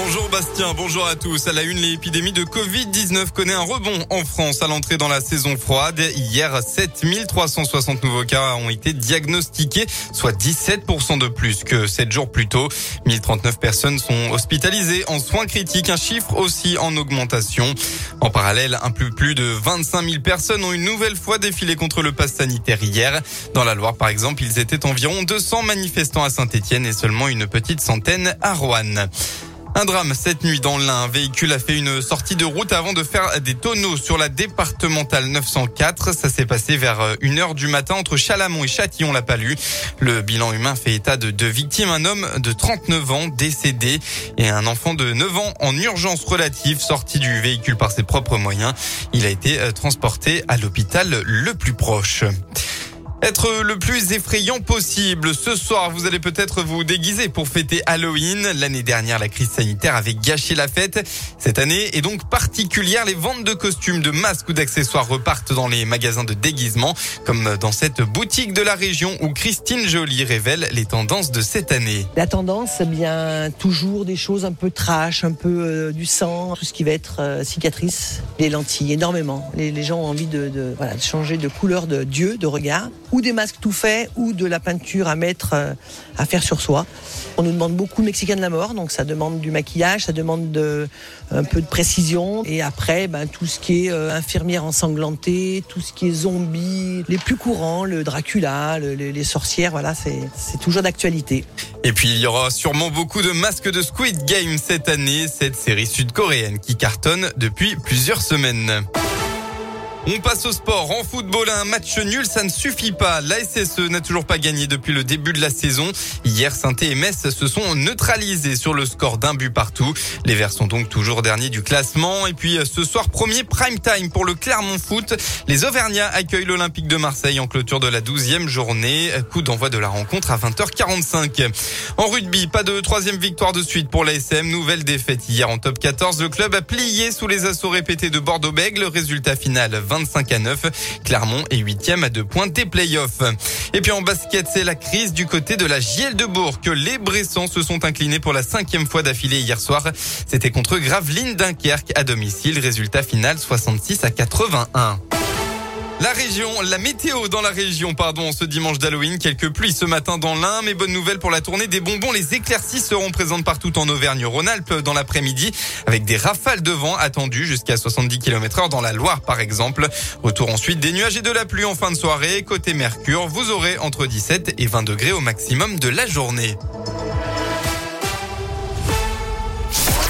Bonjour Bastien, bonjour à tous. À la une, l'épidémie de Covid-19 connaît un rebond en France à l'entrée dans la saison froide. Hier, 7360 nouveaux cas ont été diagnostiqués, soit 17% de plus que 7 jours plus tôt. 1039 personnes sont hospitalisées en soins critiques, un chiffre aussi en augmentation. En parallèle, un peu plus de 25 000 personnes ont une nouvelle fois défilé contre le pass sanitaire hier. Dans la Loire, par exemple, ils étaient environ 200 manifestants à Saint-Etienne et seulement une petite centaine à Roanne. Un drame cette nuit dans l'Ain. Un véhicule a fait une sortie de route avant de faire des tonneaux sur la départementale 904. Ça s'est passé vers 1h du matin entre Chalamont et Châtillon la Palue. Le bilan humain fait état de deux victimes, un homme de 39 ans décédé et un enfant de 9 ans en urgence relative sorti du véhicule par ses propres moyens. Il a été transporté à l'hôpital le plus proche. Être le plus effrayant possible. Ce soir, vous allez peut-être vous déguiser pour fêter Halloween. L'année dernière, la crise sanitaire avait gâché la fête. Cette année est donc particulière. Les ventes de costumes, de masques ou d'accessoires repartent dans les magasins de déguisement, comme dans cette boutique de la région où Christine Joly révèle les tendances de cette année. La tendance, eh bien, toujours des choses un peu trash, un peu euh, du sang, tout ce qui va être euh, cicatrice, les lentilles, énormément. Les, gens ont envie de, de, voilà, de changer de couleur de Dieu, de regard ou des masques tout faits ou de la peinture à mettre euh, à faire sur soi. On nous demande beaucoup Mexicain de la mort, donc ça demande du maquillage, ça demande de, un peu de précision. Et après, ben, tout ce qui est euh, infirmière ensanglantée, tout ce qui est zombie, les plus courants, le Dracula, le, les, les sorcières, voilà, c'est toujours d'actualité. Et puis il y aura sûrement beaucoup de masques de Squid Game cette année, cette série sud-coréenne qui cartonne depuis plusieurs semaines. On passe au sport. En football, un match nul, ça ne suffit pas. La SSE n'a toujours pas gagné depuis le début de la saison. Hier, saint et se sont neutralisés sur le score d'un but partout. Les Verts sont donc toujours derniers du classement. Et puis, ce soir, premier prime time pour le Clermont Foot. Les Auvergnats accueillent l'Olympique de Marseille en clôture de la douzième journée. Coup d'envoi de la rencontre à 20h45. En rugby, pas de troisième victoire de suite pour l'ASM. Nouvelle défaite hier en top 14. Le club a plié sous les assauts répétés de Bordeaux-Bègles. Résultat final 25 à 9. Clermont est huitième à deux points des playoffs. Et puis en basket, c'est la crise du côté de la Giel de Bourg que les Bressans se sont inclinés pour la cinquième fois d'affilée hier soir. C'était contre Gravelines Dunkerque à domicile. Résultat final 66 à 81. La région, la météo dans la région, pardon, ce dimanche d'Halloween, quelques pluies ce matin dans l'Ain, mais bonne nouvelle pour la tournée des bonbons. Les éclaircies seront présentes partout en Auvergne-Rhône-Alpes dans l'après-midi, avec des rafales de vent attendues jusqu'à 70 km heure dans la Loire, par exemple. Retour ensuite des nuages et de la pluie en fin de soirée. Côté Mercure, vous aurez entre 17 et 20 degrés au maximum de la journée.